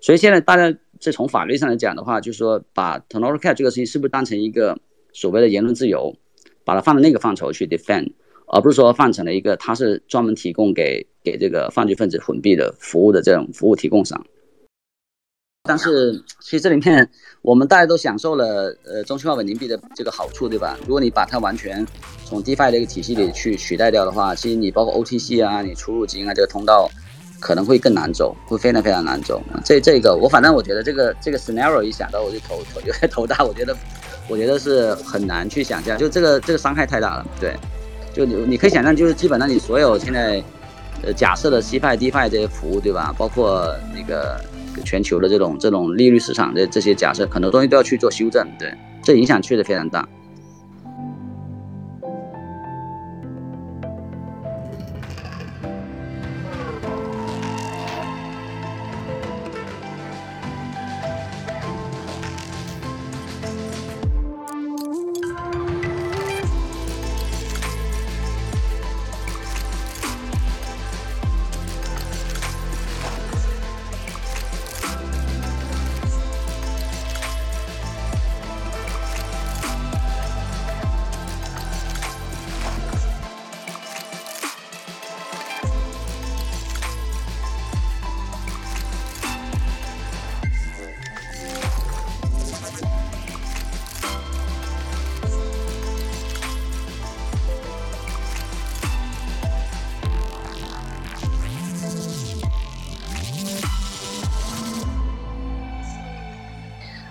所以现在大家这从法律上来讲的话，就是说把 technology cat 这个事情是不是当成一个所谓的言论自由，把它放在那个范畴去 defend，而不是说放成了一个它是专门提供给给这个犯罪分子混币的服务的这种服务提供商。但是其实这里面我们大家都享受了呃中心化稳定币的这个好处，对吧？如果你把它完全从 DeFi 的一个体系里去取代掉的话，其实你包括 OTC 啊，你出入金啊这个通道可能会更难走，会非常非常难走。这这个我反正我觉得这个这个 scenario 一想到我就头头有点头大，我觉得我觉得是很难去想象，就这个这个伤害太大了。对，就你你可以想象，就是基本上你所有现在呃假设的 C 派 DeFi 这些服务，对吧？包括那个。全球的这种这种利率市场的这些假设，很多东西都要去做修正，对，这影响确实非常大。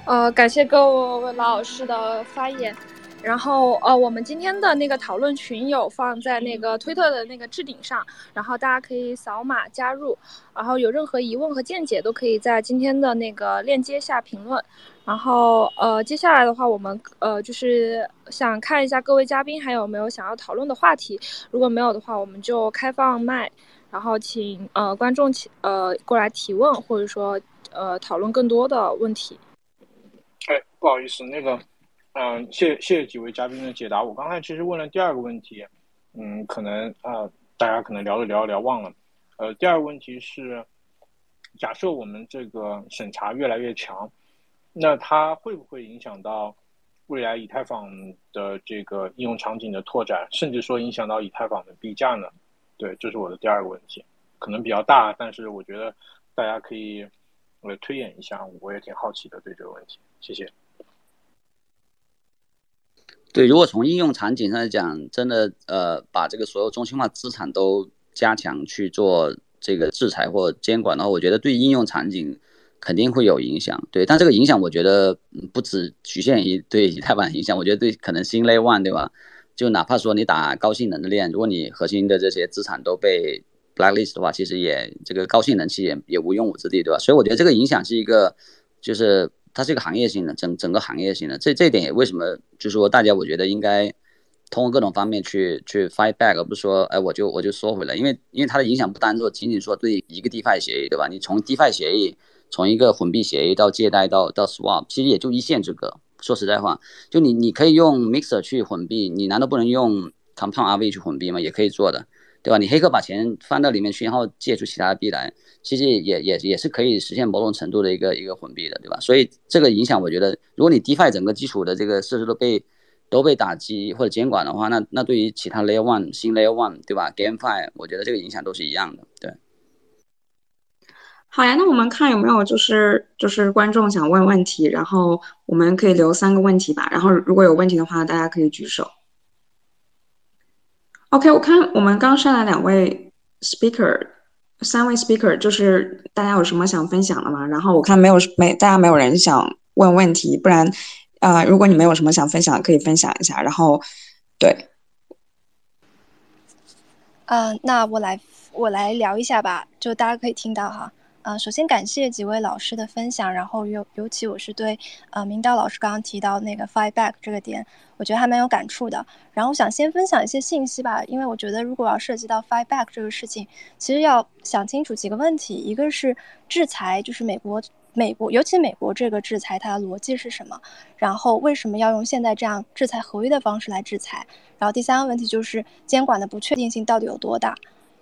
呃，感谢各位老师的发言，然后呃，我们今天的那个讨论群有放在那个推特的那个置顶上，然后大家可以扫码加入，然后有任何疑问和见解都可以在今天的那个链接下评论，然后呃，接下来的话，我们呃就是想看一下各位嘉宾还有没有想要讨论的话题，如果没有的话，我们就开放麦，然后请呃观众请呃过来提问，或者说呃讨论更多的问题。哎，不好意思，那个，嗯，谢谢谢几位嘉宾的解答。我刚才其实问了第二个问题，嗯，可能啊，大家可能聊着聊着聊忘了。呃，第二个问题是，假设我们这个审查越来越强，那它会不会影响到未来以太坊的这个应用场景的拓展，甚至说影响到以太坊的币价呢？对，这是我的第二个问题，可能比较大，但是我觉得大家可以我推演一下，我也挺好奇的对这个问题。谢谢。对，如果从应用场景上来讲，真的呃，把这个所有中心化资产都加强去做这个制裁或监管的话，我觉得对应用场景肯定会有影响。对，但这个影响我觉得不只局限于对以太坊影响，我觉得对可能新 l a y One 对吧？就哪怕说你打高性能的链，如果你核心的这些资产都被 blacklist 的话，其实也这个高性能期也也无用武之地，对吧？所以我觉得这个影响是一个就是。它是一个行业性的，整整个行业性的，这这点也为什么就是说大家我觉得应该通过各种方面去去 fight back，而不是说哎我就我就缩回来，因为因为它的影响不单说仅仅说对一个 DeFi 协议，对吧？你从 DeFi 协议，从一个混币协议到借贷到到 Swap，其实也就一线之隔。说实在话，就你你可以用 Mixer 去混币，你难道不能用 Compound RV 去混币吗？也可以做的。对吧？你黑客把钱放到里面去，然后借出其他的币来，其实也也也是可以实现某种程度的一个一个混币的，对吧？所以这个影响，我觉得，如果你 DeFi 整个基础的这个设施都被都被打击或者监管的话，那那对于其他 Layer One 新 Layer One，对吧？GameFi，我觉得这个影响都是一样的，对。好呀，那我们看有没有就是就是观众想问问题，然后我们可以留三个问题吧，然后如果有问题的话，大家可以举手。OK，我看我们刚上来两位 speaker，三位 speaker，就是大家有什么想分享的吗？然后我看没有没大家没有人想问问题，不然，呃，如果你们有什么想分享，可以分享一下。然后，对，嗯，那我来我来聊一下吧，就大家可以听到哈。呃，首先感谢几位老师的分享，然后尤尤其我是对呃明道老师刚刚提到那个 fight back 这个点，我觉得还蛮有感触的。然后想先分享一些信息吧，因为我觉得如果要涉及到 fight back 这个事情，其实要想清楚几个问题，一个是制裁，就是美国美国尤其美国这个制裁它的逻辑是什么，然后为什么要用现在这样制裁合约的方式来制裁，然后第三个问题就是监管的不确定性到底有多大。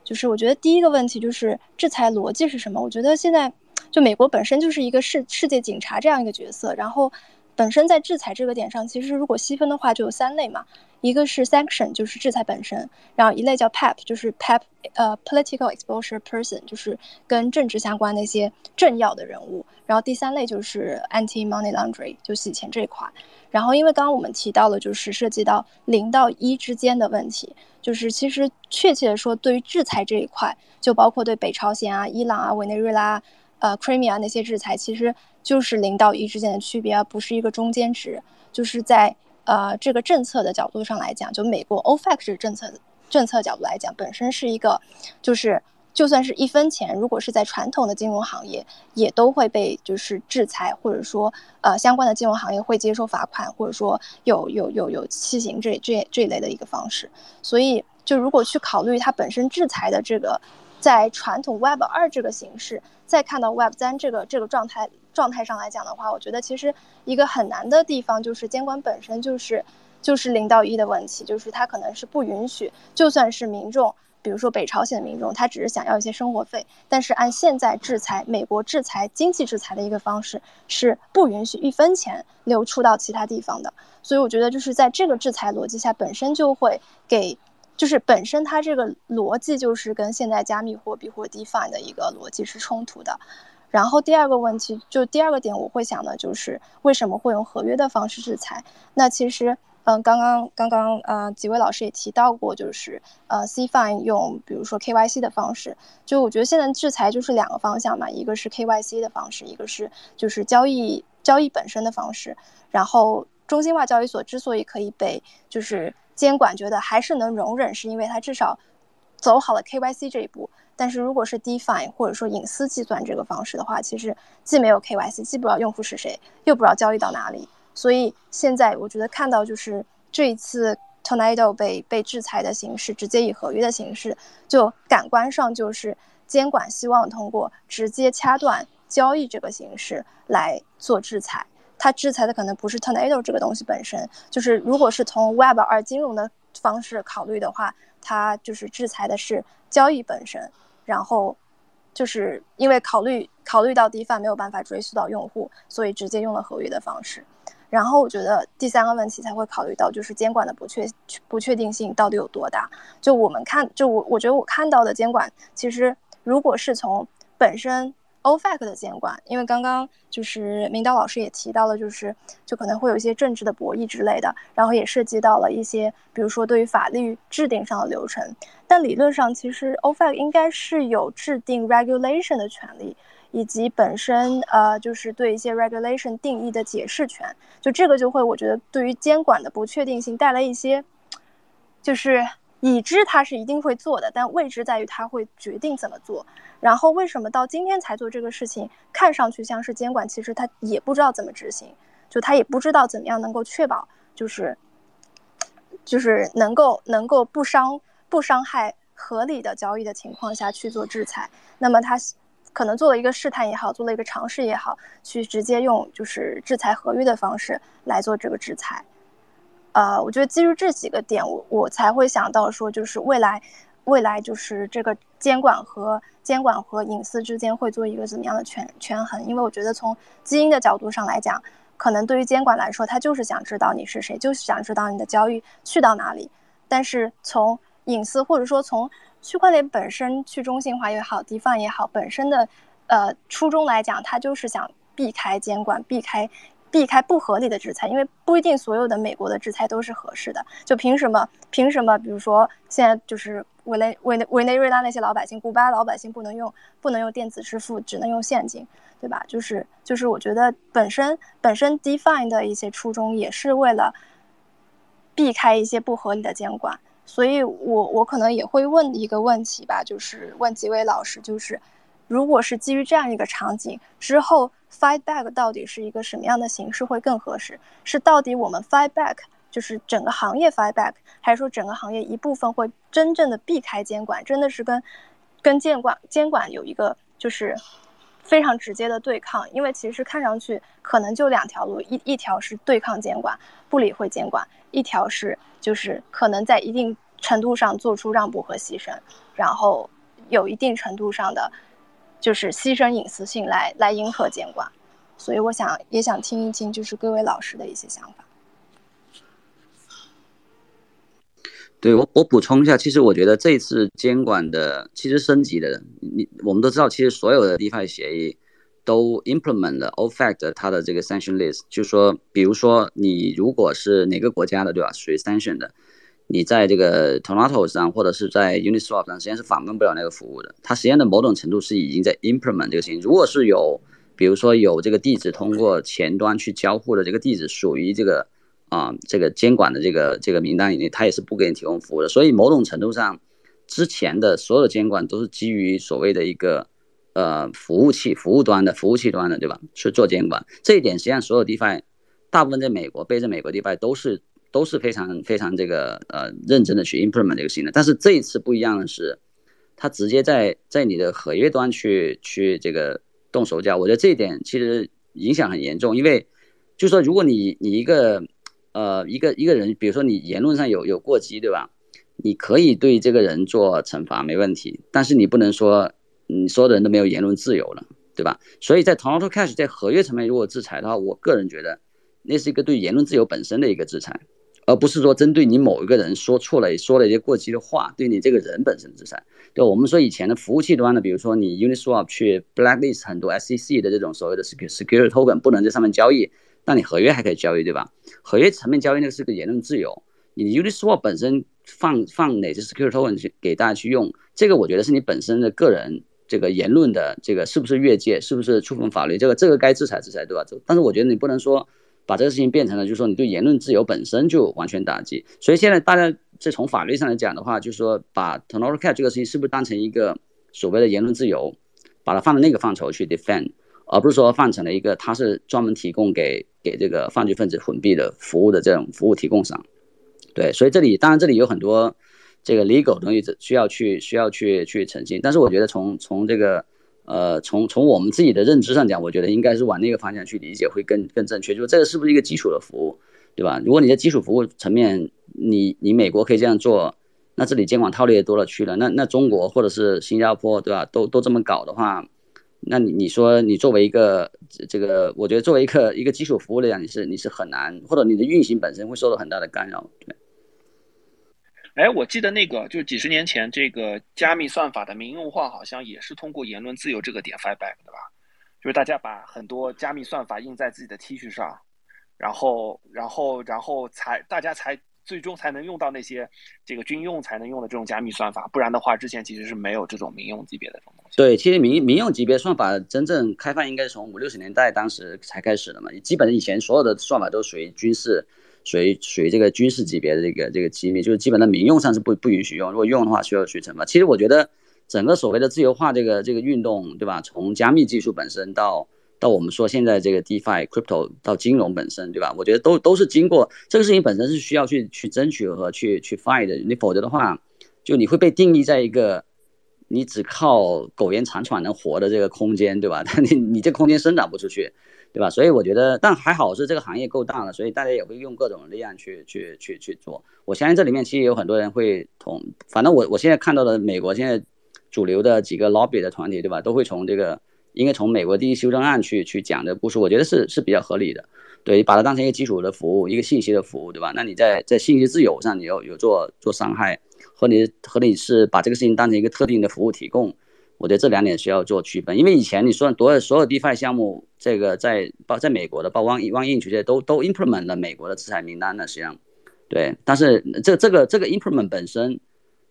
就是我觉得第一个问题就是制裁逻辑是什么？我觉得现在就美国本身就是一个世世界警察这样一个角色，然后本身在制裁这个点上，其实如果细分的话，就有三类嘛。一个是 sanction，就是制裁本身，然后一类叫 PEP，就是 PEP，呃，political exposure person，就是跟政治相关的一些政要的人物，然后第三类就是 anti money laundering，就洗钱这一块。然后因为刚刚我们提到了，就是涉及到零到一之间的问题，就是其实确切的说，对于制裁这一块，就包括对北朝鲜啊、伊朗啊、委内瑞拉、呃，Crimea 那些制裁，其实就是零到一之间的区别，而不是一个中间值，就是在。呃，这个政策的角度上来讲，就美国 OFAC 这个政策政策角度来讲，本身是一个，就是就算是一分钱，如果是在传统的金融行业，也都会被就是制裁，或者说呃相关的金融行业会接受罚款，或者说有有有有期刑这这这一类的一个方式。所以，就如果去考虑它本身制裁的这个，在传统 Web 二这个形式，再看到 Web 三这个这个状态。状态上来讲的话，我觉得其实一个很难的地方就是监管本身就是就是零到一的问题，就是它可能是不允许，就算是民众，比如说北朝鲜的民众，他只是想要一些生活费，但是按现在制裁美国制裁经济制裁的一个方式，是不允许一分钱流出到其他地方的。所以我觉得就是在这个制裁逻辑下，本身就会给，就是本身它这个逻辑就是跟现在加密货币或 DeFi 的一个逻辑是冲突的。然后第二个问题，就第二个点，我会想的就是为什么会用合约的方式制裁？那其实，嗯，刚刚刚刚呃几位老师也提到过，就是呃 C fine 用比如说 KYC 的方式，就我觉得现在制裁就是两个方向嘛，一个是 KYC 的方式，一个是就是交易交易本身的方式。然后中心化交易所之所以可以被就是监管觉得还是能容忍，是因为它至少走好了 KYC 这一步。但是如果是 DeFi 或者说隐私计算这个方式的话，其实既没有 KYC，既不知道用户是谁，又不知道交易到哪里。所以现在我觉得看到就是这一次 Tornado 被被制裁的形式，直接以合约的形式，就感官上就是监管希望通过直接掐断交易这个形式来做制裁。它制裁的可能不是 Tornado 这个东西本身，就是如果是从 Web 二金融的方式考虑的话，它就是制裁的是交易本身。然后，就是因为考虑考虑到 DeFi 没有办法追溯到用户，所以直接用了合约的方式。然后我觉得第三个问题才会考虑到，就是监管的不确不确定性到底有多大？就我们看，就我我觉得我看到的监管，其实如果是从本身。OFAC 的监管，因为刚刚就是明道老师也提到了，就是就可能会有一些政治的博弈之类的，然后也涉及到了一些，比如说对于法律制定上的流程。但理论上，其实 OFAC 应该是有制定 regulation 的权利，以及本身呃就是对一些 regulation 定义的解释权。就这个就会，我觉得对于监管的不确定性带来一些，就是。已知他是一定会做的，但未知在于他会决定怎么做。然后为什么到今天才做这个事情？看上去像是监管，其实他也不知道怎么执行，就他也不知道怎么样能够确保，就是就是能够能够不伤不伤害合理的交易的情况下去做制裁。那么他可能做了一个试探也好，做了一个尝试也好，去直接用就是制裁合约的方式来做这个制裁。呃，我觉得基于这几个点，我我才会想到说，就是未来，未来就是这个监管和监管和隐私之间会做一个怎么样的权权衡？因为我觉得从基因的角度上来讲，可能对于监管来说，他就是想知道你是谁，就是想知道你的交易去到哪里。但是从隐私或者说从区块链本身去中心化也好，DeFi 也好，本身的呃初衷来讲，它就是想避开监管，避开。避开不合理的制裁，因为不一定所有的美国的制裁都是合适的。就凭什么？凭什么？比如说，现在就是委内委内委内瑞拉那些老百姓，古巴老百姓不能用不能用电子支付，只能用现金，对吧？就是就是，我觉得本身本身 define 的一些初衷也是为了避开一些不合理的监管。所以我我可能也会问一个问题吧，就是问几位老师，就是如果是基于这样一个场景之后。Fight back 到底是一个什么样的形式会更合适？是到底我们 fight back 就是整个行业 fight back，还是说整个行业一部分会真正的避开监管？真的是跟跟监管监管有一个就是非常直接的对抗？因为其实看上去可能就两条路，一一条是对抗监管，不理会监管；一条是就是可能在一定程度上做出让步和牺牲，然后有一定程度上的。就是牺牲隐私性来来迎合监管。所以我想也想听一听，就是各位老师的一些想法。对我，我补充一下，其实我觉得这次监管的其实升级的，你我们都知道，其实所有的 DeFi 协议都 implement 了 OFAC 它的这个 sanction list，就是说，比如说你如果是哪个国家的，对吧，属于 sanction 的，你在这个 t o r n a t o 上或者是在 Uniswap 上，实际上是访问不了那个服务的。它实际上的某种程度是已经在 implement 这个事情。如果是有，比如说有这个地址通过前端去交互的这个地址属于这个。啊，这个监管的这个这个名单里面，它也是不给你提供服务的。所以某种程度上，之前的所有的监管都是基于所谓的一个呃服务器、服务端的服务器端的，对吧？去做监管。这一点实际上所有 DeFi 大部分在美国，背在美国 DeFi 都是都是非常非常这个呃认真的去 implement 这个新的。但是这一次不一样的是，他直接在在你的合约端去去这个动手脚。我觉得这一点其实影响很严重，因为就说如果你你一个呃，一个一个人，比如说你言论上有有过激，对吧？你可以对这个人做惩罚，没问题。但是你不能说，你所有的人都没有言论自由了，对吧？所以在 Toronto Cash 在合约层面如果制裁的话，我个人觉得那是一个对言论自由本身的一个制裁，而不是说针对你某一个人说错了，说了一些过激的话，对你这个人本身制裁。对，我们说以前的服务器端的，比如说你 Uniswap 去 blacklist 很多 SEC 的这种所谓的 security token 不能在上面交易。那你合约还可以交易，对吧？合约层面交易那个是个言论自由。你 Uniswap 本身放放哪些 security token 去给大家去用，这个我觉得是你本身的个人这个言论的这个是不是越界，是不是触碰法律，这个这个该制裁制裁，对吧？但是我觉得你不能说把这个事情变成了，就是说你对言论自由本身就完全打击。所以现在大家这从法律上来讲的话，就是说把 t e n o r c a t 这个事情是不是当成一个所谓的言论自由，把它放在那个范畴去 defend。而不是说放成了一个，它是专门提供给给这个犯罪分子混币的服务的这种服务提供商，对，所以这里当然这里有很多这个 legal 东西需要去需要去去澄清，但是我觉得从从这个呃从从我们自己的认知上讲，我觉得应该是往那个方向去理解会更更正确，就是这个是不是一个基础的服务，对吧？如果你在基础服务层面，你你美国可以这样做，那这里监管套利也多了去了，那那中国或者是新加坡，对吧？都都这么搞的话。那你你说你作为一个这个，我觉得作为一个一个基础服务来讲，你是你是很难，或者你的运行本身会受到很大的干扰。哎，我记得那个就是几十年前这个加密算法的民用化，好像也是通过言论自由这个点 feedback 的吧？就是大家把很多加密算法印在自己的 T 恤上，然后然后然后才大家才。最终才能用到那些这个军用才能用的这种加密算法，不然的话，之前其实是没有这种民用级别的这种东西。对，其实民民用级别算法真正开放应该是从五六十年代当时才开始的嘛。基本以前所有的算法都属于军事，属于属于这个军事级别的这个这个机密，就是基本的民用上是不不允许用。如果用的话，需要去惩罚。其实我觉得整个所谓的自由化这个这个运动，对吧？从加密技术本身到到我们说现在这个 DeFi crypto 到金融本身，对吧？我觉得都都是经过这个事情本身是需要去去争取和去去 fight 的。你否则的话，就你会被定义在一个你只靠苟延残喘能活的这个空间，对吧？但你你这空间生长不出去，对吧？所以我觉得，但还好是这个行业够大了，所以大家也会用各种力量去去去去做。我相信这里面其实有很多人会同，反正我我现在看到的美国现在主流的几个 lobby 的团体，对吧？都会从这个。应该从美国第一修正案去去讲的故事，我觉得是是比较合理的，对，把它当成一个基础的服务，一个信息的服务，对吧？那你在在信息自由上，你有有做做伤害，和你和你是把这个事情当成一个特定的服务提供，我觉得这两点需要做区分，因为以前你说所有所有 DeFi 项目，这个在包在美国的包括 One One Inch 这些都都 implement 了美国的制裁名单的，实际上，对，但是这这个这个 implement 本身，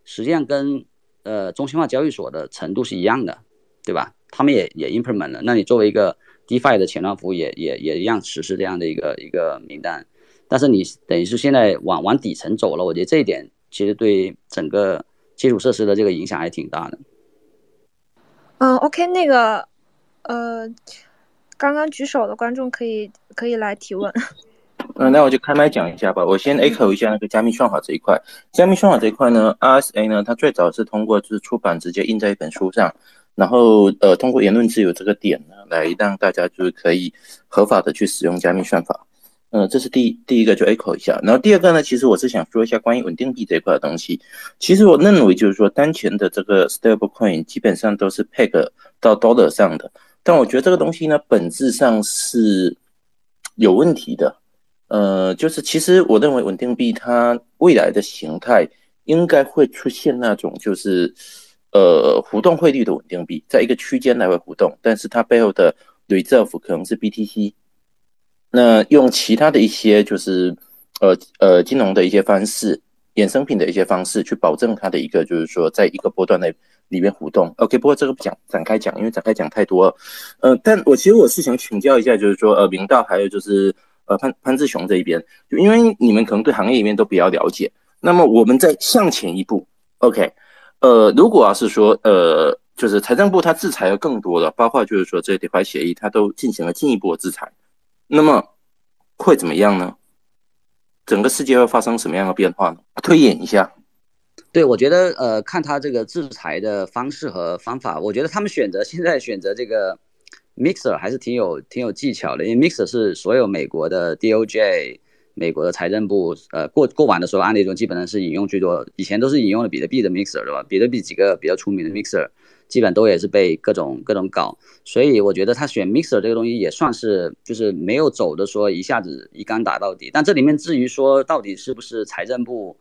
实际上跟呃中心化交易所的程度是一样的，对吧？他们也也 implement 了，那你作为一个 DeFi 的前端服务，也也也一样实施这样的一个一个名单，但是你等于是现在往往底层走了，我觉得这一点其实对整个基础设施的这个影响还挺大的。嗯，OK，那个呃，刚刚举手的观众可以可以来提问。嗯，那我就开麦讲一下吧。我先 echo 一下那个加密算法这一块。加密算法这一块呢，RSA 呢，它最早是通过就是出版直接印在一本书上。然后，呃，通过言论自由这个点呢，来让大家就是可以合法的去使用加密算法。呃，这是第第一个就 echo 一下，然后第二个呢，其实我是想说一下关于稳定币这一块的东西。其实我认为就是说，当前的这个 stable coin 基本上都是 peg 到 dollar 上的，但我觉得这个东西呢，本质上是有问题的。呃，就是其实我认为稳定币它未来的形态应该会出现那种就是呃浮动汇率的稳定币，在一个区间来回浮动，但是它背后的 reserve 可能是 BTC。那用其他的一些就是呃呃金融的一些方式，衍生品的一些方式去保证它的一个就是说在一个波段内里面互动。OK，不过这个不讲展开讲，因为展开讲太多了。呃，但我其实我是想请教一下，就是说呃明道还有就是呃潘潘志雄这一边，就因为你们可能对行业里面都比较了解。那么我们再向前一步，OK，呃，如果要是说呃就是财政部它制裁了更多的，包括就是说这些 d e 协议它都进行了进一步的制裁。那么会怎么样呢？整个世界会发生什么样的变化呢？推演一下。对，我觉得呃，看他这个制裁的方式和方法，我觉得他们选择现在选择这个 Mixer 还是挺有挺有技巧的，因为 Mixer 是所有美国的 DOJ、美国的财政部呃过过往的时候案例中，基本上是引用最多，以前都是引用了比特币的 Mixer 对吧？比特币几个比较出名的 Mixer。基本都也是被各种各种搞，所以我觉得他选 Mixer 这个东西也算是就是没有走的说一下子一竿打到底。但这里面至于说到底是不是财政部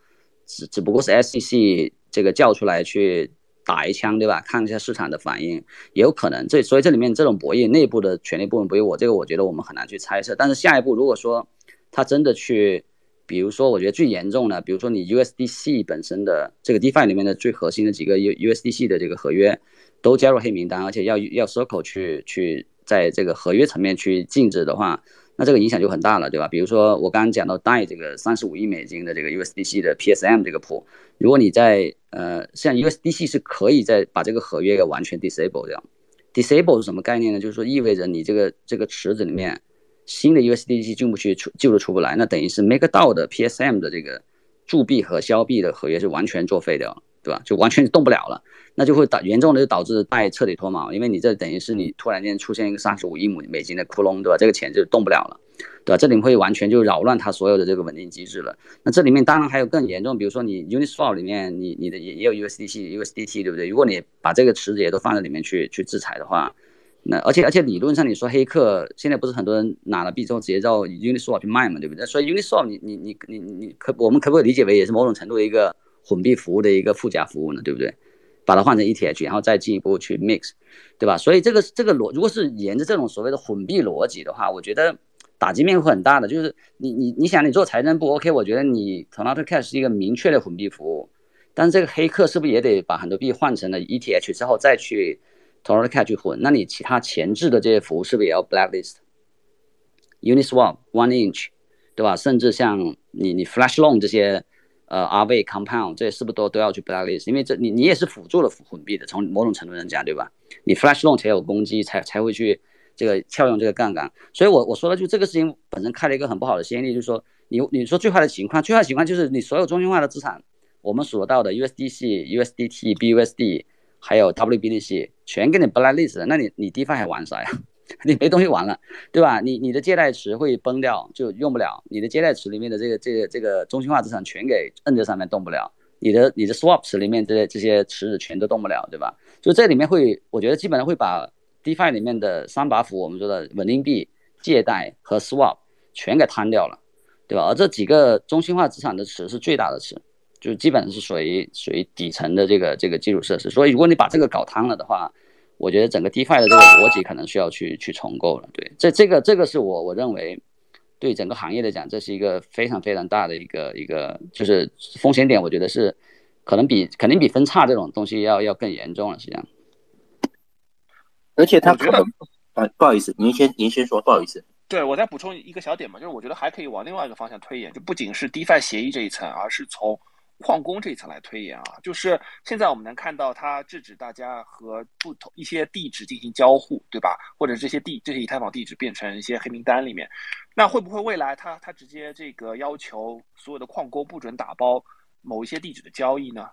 只只不过是 SEC 这个叫出来去打一枪，对吧？看一下市场的反应也有可能。这所以这里面这种博弈内部的权力部门博弈，我这个我觉得我们很难去猜测。但是下一步如果说他真的去，比如说我觉得最严重的，比如说你 USDC 本身的这个 DeFi 里面的最核心的几个 U USDC 的这个合约。都加入黑名单，而且要要 Circle 去去在这个合约层面去禁止的话，那这个影响就很大了，对吧？比如说我刚刚讲到贷这个三十五亿美金的这个 USDC 的 PSM 这个铺，如果你在呃像 USDC 是可以在把这个合约给完全 disable 掉，disable 是什么概念呢？就是说意味着你这个这个池子里面新的 USDC 进不去，出旧的出不来，那等于是 MakerDAO 的 PSM 的这个铸币和销币的合约是完全作废掉了，对吧？就完全动不了了。那就会导严重的就导致贷彻底脱毛，因为你这等于是你突然间出现一个三十五亿美美金的窟窿，对吧？这个钱就动不了了，对吧？这里面会完全就扰乱它所有的这个稳定机制了。那这里面当然还有更严重，比如说你 Uniswap 里面你你的也也有 USDC、USDT，对不对？如果你把这个池子也都放在里面去去制裁的话，那而且而且理论上你说黑客现在不是很多人拿了币之后直接到 Uniswap 去卖嘛，对不对？所以 Uniswap 你你你你你可我们可不可以理解为也是某种程度的一个混币服务的一个附加服务呢？对不对？把它换成 ETH，然后再进一步去 mix，对吧？所以这个这个逻，如果是沿着这种所谓的混币逻辑的话，我觉得打击面会很大的。就是你你你想你做财政部，OK，我觉得你 t o r n a d o Cash 是一个明确的混币服务，但是这个黑客是不是也得把很多币换成了 ETH 之后再去 t o r n a d o Cash 去混？那你其他前置的这些服务是不是也要 blacklist？Uniswap、OneInch，对吧？甚至像你你 Flash Loan 这些。呃，Rv Compound 这是不是都都要去 blacklist？因为这你你也是辅助了混币的，从某种程度上讲，对吧？你 Flash Loan 才有攻击，才才会去这个撬用这个杠杆。所以，我我说的就这个事情本身开了一个很不好的先例，就是说你你说最坏的情况，最坏的情况就是你所有中心化的资产，我们数得到的 USDC、USDT、BUSD 还有 WBTC 全给你 blacklist，那你你 DeFi 还玩啥呀？你没东西玩了，对吧？你你的借贷池会崩掉，就用不了。你的借贷池里面的这个这个这个中心化资产全给摁在上面动不了。你的你的 swap 池里面这些这些池子全都动不了，对吧？就这里面会，我觉得基本上会把 DeFi 里面的三把斧，我们说的稳定币、借贷和 swap 全给摊掉了，对吧？而这几个中心化资产的池是最大的池，就基本上是属于属于底层的这个这个基础设施。所以如果你把这个搞瘫了的话，我觉得整个 DeFi 的这个逻辑可能需要去去重构了，对，这这个这个是我我认为对整个行业来讲，这是一个非常非常大的一个一个就是风险点，我觉得是可能比肯定比分叉这种东西要要更严重了，实际上。而且他可能啊，不好意思，您先您先说，不好意思。对我再补充一个小点嘛，就是我觉得还可以往另外一个方向推演，就不仅是 DeFi 协议这一层，而是从。矿工这一层来推演啊，就是现在我们能看到它制止大家和不同一些地址进行交互，对吧？或者这些地这些以太坊地址变成一些黑名单里面，那会不会未来它它直接这个要求所有的矿工不准打包某一些地址的交易呢？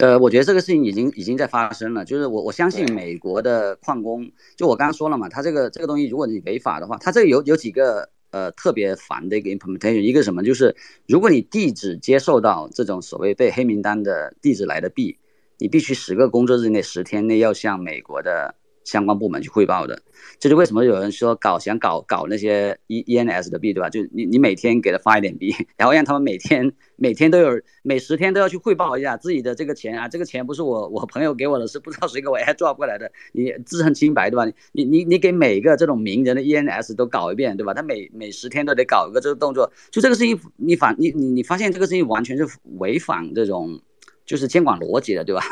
呃，我觉得这个事情已经已经在发生了，就是我我相信美国的矿工，就我刚刚说了嘛，他这个这个东西如果你违法的话，他这个有有几个。呃特别烦的一个 implementation，一个什么就是如果你地址接受到这种所谓被黑名单的地址来的币，你必须十个工作日内十天内要向美国的。相关部门去汇报的，这就为什么有人说搞想搞搞那些 E E N S 的币，对吧？就你你每天给他发一点币，然后让他们每天每天都有每十天都要去汇报一下自己的这个钱啊，这个钱不是我我朋友给我的，是不知道谁给我 还转过来的，你自证清白，对吧？你你你给每个这种名人的 E N S 都搞一遍，对吧？他每每十天都得搞一个这个动作，就这个事情你反你你你发现这个事情完全是违反这种就是监管逻辑的，对吧？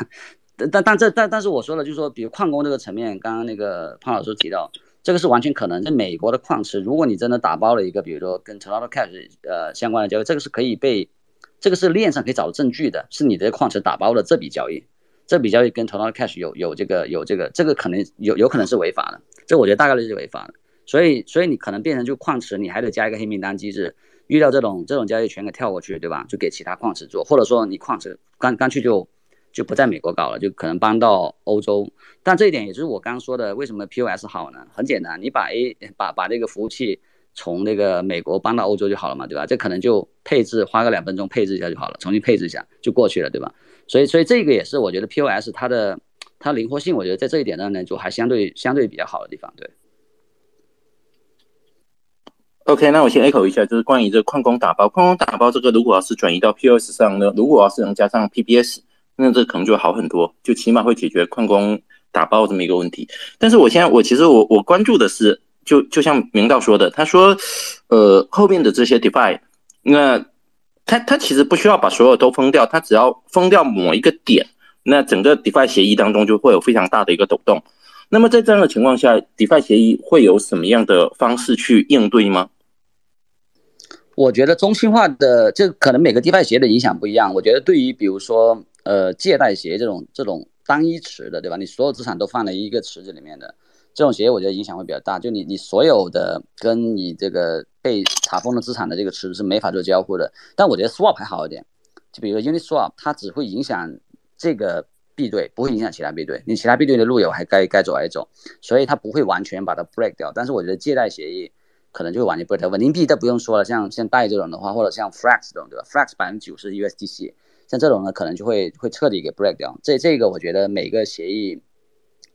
但但这但但是我说了，就是说，比如矿工这个层面，刚刚那个潘老师提到，这个是完全可能。在美国的矿池，如果你真的打包了一个，比如说跟 t o r o t o Cash 呃相关的交易，这个是可以被，这个是链上可以找到证据的，是你的矿池打包了这笔交易，这笔交易跟 t o r o t o Cash 有有这个有这个，这个可能有有可能是违法的，这我觉得大概率是违法的。所以所以你可能变成就矿池，你还得加一个黑名单机制，遇到这种这种交易全给跳过去，对吧？就给其他矿池做，或者说你矿池干干脆就。就不在美国搞了，就可能搬到欧洲。但这一点也就是我刚刚说的，为什么 POS 好呢？很简单，你把 A 把把这个服务器从那个美国搬到欧洲就好了嘛，对吧？这可能就配置花个两分钟配置一下就好了，重新配置一下就过去了，对吧？所以所以这个也是我觉得 POS 它的它灵活性，我觉得在这一点上呢，就还相对相对比较好的地方。对。OK，那我先 echo 一下，就是关于这个矿工打包，矿工打包这个如果要是转移到 POS 上呢，如果要是能加上 PBS。那这可能就好很多，就起码会解决矿工打包这么一个问题。但是我现在我其实我我关注的是，就就像明道说的，他说，呃，后面的这些 DeFi，那他他其实不需要把所有都封掉，他只要封掉某一个点，那整个 DeFi 协议当中就会有非常大的一个抖动。那么在这样的情况下，DeFi 协议会有什么样的方式去应对吗？我觉得中心化的这可能每个 DeFi 协议的影响不一样。我觉得对于比如说。呃，借贷协议这种这种单一池的，对吧？你所有资产都放在一个池子里面的这种协议，我觉得影响会比较大。就你你所有的跟你这个被查封的资产的这个池子是没法做交互的。但我觉得 Swap 还好一点，就比如说 Uniswap，它只会影响这个币对，不会影响其他币对。你其他币对的路由还该该走还走，所以它不会完全把它 break 掉。但是我觉得借贷协议可能就会完全 break 掉。稳定币都不用说了，像像贷这种的话，或者像 Flex 这种，对吧？Flex 百分之九十 USDC。像这种呢，可能就会会彻底给 break 掉。这这个我觉得每个协议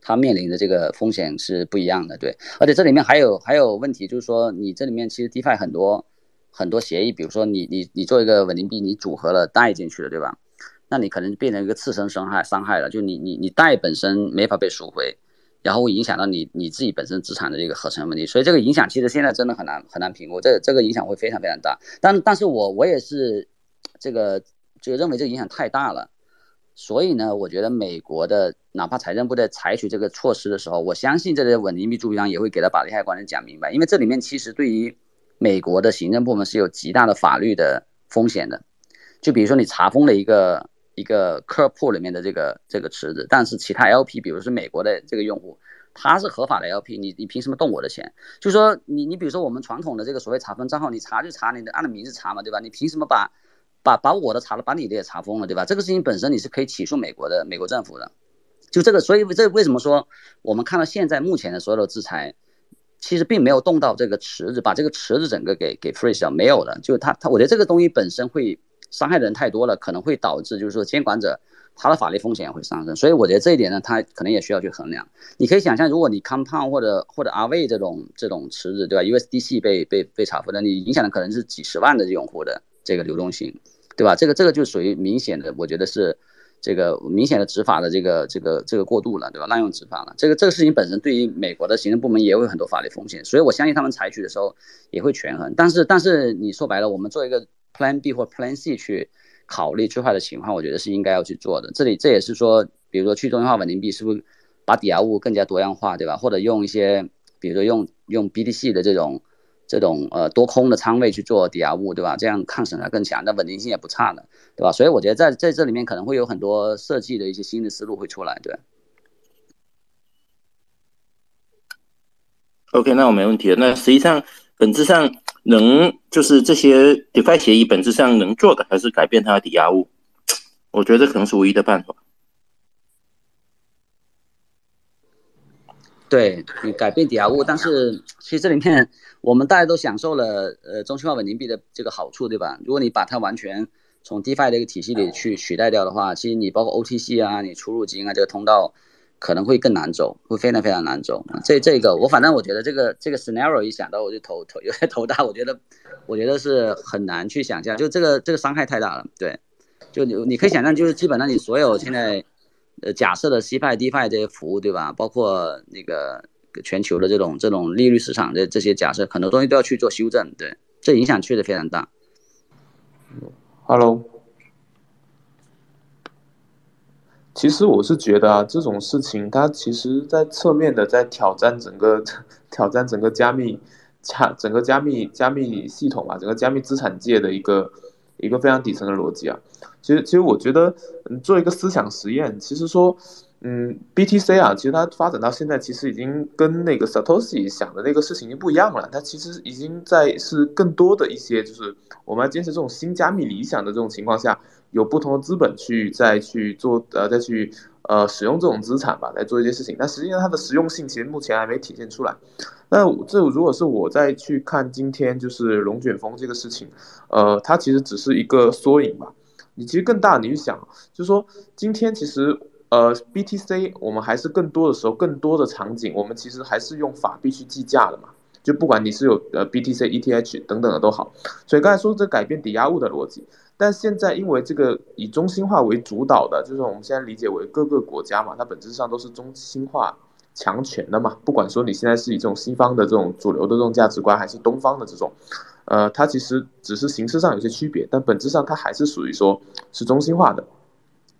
它面临的这个风险是不一样的，对。而且这里面还有还有问题，就是说你这里面其实 DeFi 很多很多协议，比如说你你你做一个稳定币，你组合了贷进去了，对吧？那你可能变成一个次生伤害伤害了，就你你你贷本身没法被赎回，然后会影响到你你自己本身资产的这个合成问题。所以这个影响其实现在真的很难很难评估，这这个影响会非常非常大。但但是我我也是这个。就认为这影响太大了，所以呢，我觉得美国的哪怕财政部在采取这个措施的时候，我相信这些稳定币主币商也会给他把利害关系讲明白，因为这里面其实对于美国的行政部门是有极大的法律的风险的。就比如说你查封了一个一个 c u r pool 里面的这个这个池子，但是其他 LP，比如说美国的这个用户，他是合法的 LP，你你凭什么动我的钱？就说你你比如说我们传统的这个所谓查封账号，你查就查你的按照名字查嘛，对吧？你凭什么把？把把我的查了，把你的也查封了，对吧？这个事情本身你是可以起诉美国的美国政府的，就这个，所以这为什么说我们看到现在目前的所有的制裁，其实并没有动到这个池子，把这个池子整个给给 freeze 掉，没有了。就他他，我觉得这个东西本身会伤害的人太多了，可能会导致就是说监管者他的法律风险也会上升，所以我觉得这一点呢，他可能也需要去衡量。你可以想象，如果你 Compound 或者或者 Aave 这种这种池子，对吧？USDC 被被被查封的，你影响的可能是几十万的用户的。这个流动性，对吧？这个这个就属于明显的，我觉得是这个明显的执法的这个这个这个过度了，对吧？滥用执法了。这个这个事情本身对于美国的行政部门也有很多法律风险，所以我相信他们采取的时候也会权衡。但是但是你说白了，我们做一个 Plan B 或 Plan C 去考虑最坏的情况，我觉得是应该要去做的。这里这也是说，比如说去中心化稳定币是不是把抵押物更加多样化，对吧？或者用一些，比如说用用 BTC 的这种。这种呃多空的仓位去做抵押物，对吧？这样抗审还更强，那稳定性也不差的，对吧？所以我觉得在在这里面可能会有很多设计的一些新的思路会出来，对。OK，那我没问题了。那实际上本质上能就是这些 DeFi 协议本质上能做的还是改变它的抵押物，我觉得可能是唯一的办法。对你改变抵押物，但是其实这里面我们大家都享受了呃中心化稳定币的这个好处，对吧？如果你把它完全从 DeFi 的一个体系里去取代掉的话，其实你包括 OTC 啊，你出入金啊这个通道可能会更难走，会非常非常难走。这这个我反正我觉得这个这个 scenario 一想到我就头头 有点头大，我觉得我觉得是很难去想象，就这个这个伤害太大了。对，就你你可以想象，就是基本上你所有现在。呃，假设的 C 派、D 派这些服务，对吧？包括那个全球的这种这种利率市场的这些假设，很多东西都要去做修正，对，这影响确实非常大。Hello，其实我是觉得啊，这种事情它其实在侧面的在挑战整个 挑战整个加密加整个加密加密系统啊，整个加密资产界的一个一个非常底层的逻辑啊。其实，其实我觉得，嗯，做一个思想实验，其实说，嗯，BTC 啊，其实它发展到现在，其实已经跟那个 Satoshi 想的那个事情已经不一样了。它其实已经在是更多的一些，就是我们要坚持这种新加密理想的这种情况下，有不同的资本去再去做，呃，再去呃使用这种资产吧，来做一些事情。但实际上它的实用性其实目前还没体现出来。那这如果是我再去看今天就是龙卷风这个事情，呃，它其实只是一个缩影吧。你其实更大，你去想，就是说，今天其实，呃，BTC 我们还是更多的时候，更多的场景，我们其实还是用法币去计价的嘛。就不管你是有呃 BTC、ETH 等等的都好。所以刚才说这改变抵押物的逻辑，但现在因为这个以中心化为主导的，就是我们现在理解为各个国家嘛，它本质上都是中心化强权的嘛。不管说你现在是以这种西方的这种主流的这种价值观，还是东方的这种。呃，它其实只是形式上有些区别，但本质上它还是属于说是中心化的。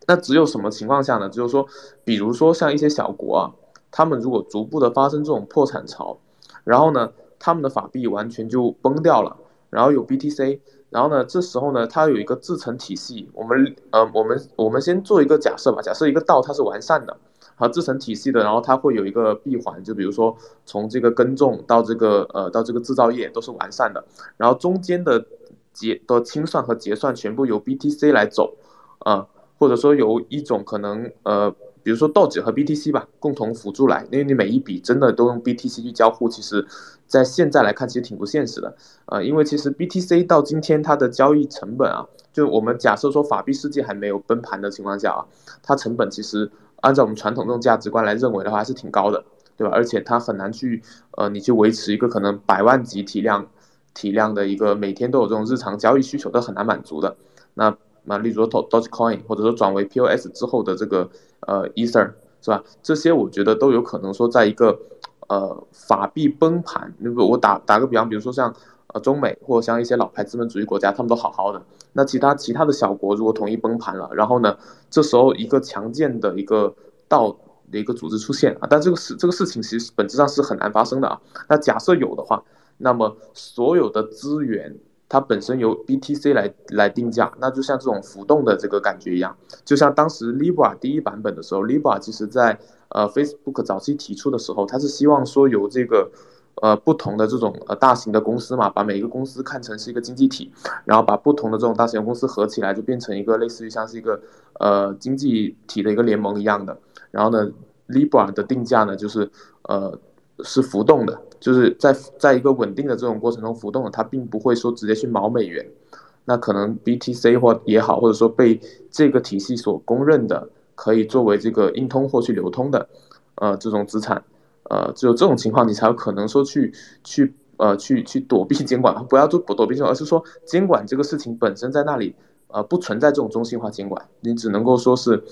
那只有什么情况下呢？就是说，比如说像一些小国啊，他们如果逐步的发生这种破产潮，然后呢，他们的法币完全就崩掉了，然后有 BTC，然后呢，这时候呢，它有一个自成体系。我们呃，我们我们先做一个假设吧，假设一个道它是完善的。和自成体系的，然后它会有一个闭环，就比如说从这个耕种到这个呃到这个制造业都是完善的，然后中间的结的清算和结算全部由 BTC 来走，啊，或者说由一种可能呃比如说豆子和 BTC 吧共同辅助来，因为你每一笔真的都用 BTC 去交互，其实在现在来看其实挺不现实的，呃，因为其实 BTC 到今天它的交易成本啊，就我们假设说法币世界还没有崩盘的情况下啊，它成本其实。按照我们传统这种价值观来认为的话，还是挺高的，对吧？而且它很难去，呃，你去维持一个可能百万级体量、体量的一个每天都有这种日常交易需求，都很难满足的。那那例如说 Dogecoin，或者说转为 POS 之后的这个呃 Ether，是吧？这些我觉得都有可能说在一个呃法币崩盘，那个我打打个比方，比如说像。呃，中美或者像一些老牌资本主义国家，他们都好好的。那其他其他的小国如果统一崩盘了，然后呢，这时候一个强健的一个道的一个组织出现啊，但这个事这个事情其实本质上是很难发生的啊。那假设有的话，那么所有的资源它本身由 BTC 来来定价，那就像这种浮动的这个感觉一样，就像当时 Libra 第一版本的时候，Libra 其实在呃 Facebook 早期提出的时候，它是希望说由这个。呃，不同的这种呃大型的公司嘛，把每一个公司看成是一个经济体，然后把不同的这种大型公司合起来，就变成一个类似于像是一个呃经济体的一个联盟一样的。然后呢，Libra 的定价呢，就是呃是浮动的，就是在在一个稳定的这种过程中浮动的，它并不会说直接去锚美元。那可能 BTC 或也好，或者说被这个体系所公认的，可以作为这个硬通货去流通的，呃这种资产。呃，只有这种情况，你才有可能说去去呃去去躲避监管，不要做躲躲避监管，而是说监管这个事情本身在那里，呃，不存在这种中心化监管，你只能够说是，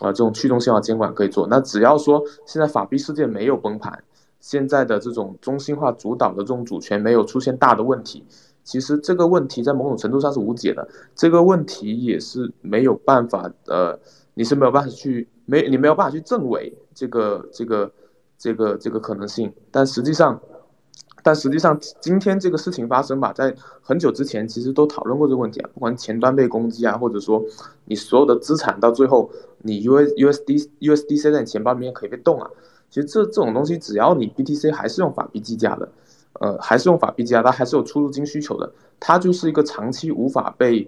呃，这种去中心化监管可以做。那只要说现在法币世界没有崩盘，现在的这种中心化主导的这种主权没有出现大的问题，其实这个问题在某种程度上是无解的。这个问题也是没有办法，呃，你是没有办法去没你没有办法去证伪这个这个。这个这个可能性，但实际上，但实际上今天这个事情发生吧，在很久之前其实都讨论过这个问题啊，不管前端被攻击啊，或者说你所有的资产到最后你 U S U S D U S D C 在你钱包里面可以被动啊，其实这这种东西只要你 B T C 还是用法币计价的，呃，还是用法币计价，它还是有出入金需求的，它就是一个长期无法被。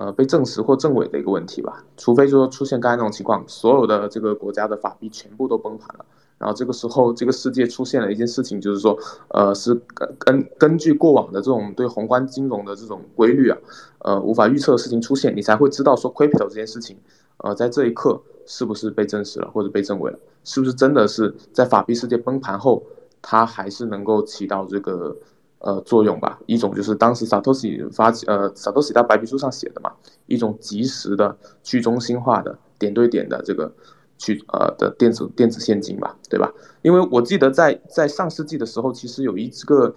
呃，被证实或证伪的一个问题吧，除非说出现刚才那种情况，所有的这个国家的法币全部都崩盘了，然后这个时候这个世界出现了一件事情，就是说，呃，是根根根据过往的这种对宏观金融的这种规律啊，呃，无法预测的事情出现，你才会知道说 crypto 这件事情，呃，在这一刻是不是被证实了或者被证伪了，是不是真的是在法币世界崩盘后，它还是能够起到这个。呃，作用吧，一种就是当时 Satoshi 发呃 Satoshi 在白皮书上写的嘛，一种即时的去中心化的点对点的这个去呃的电子电子现金吧，对吧？因为我记得在在上世纪的时候，其实有一个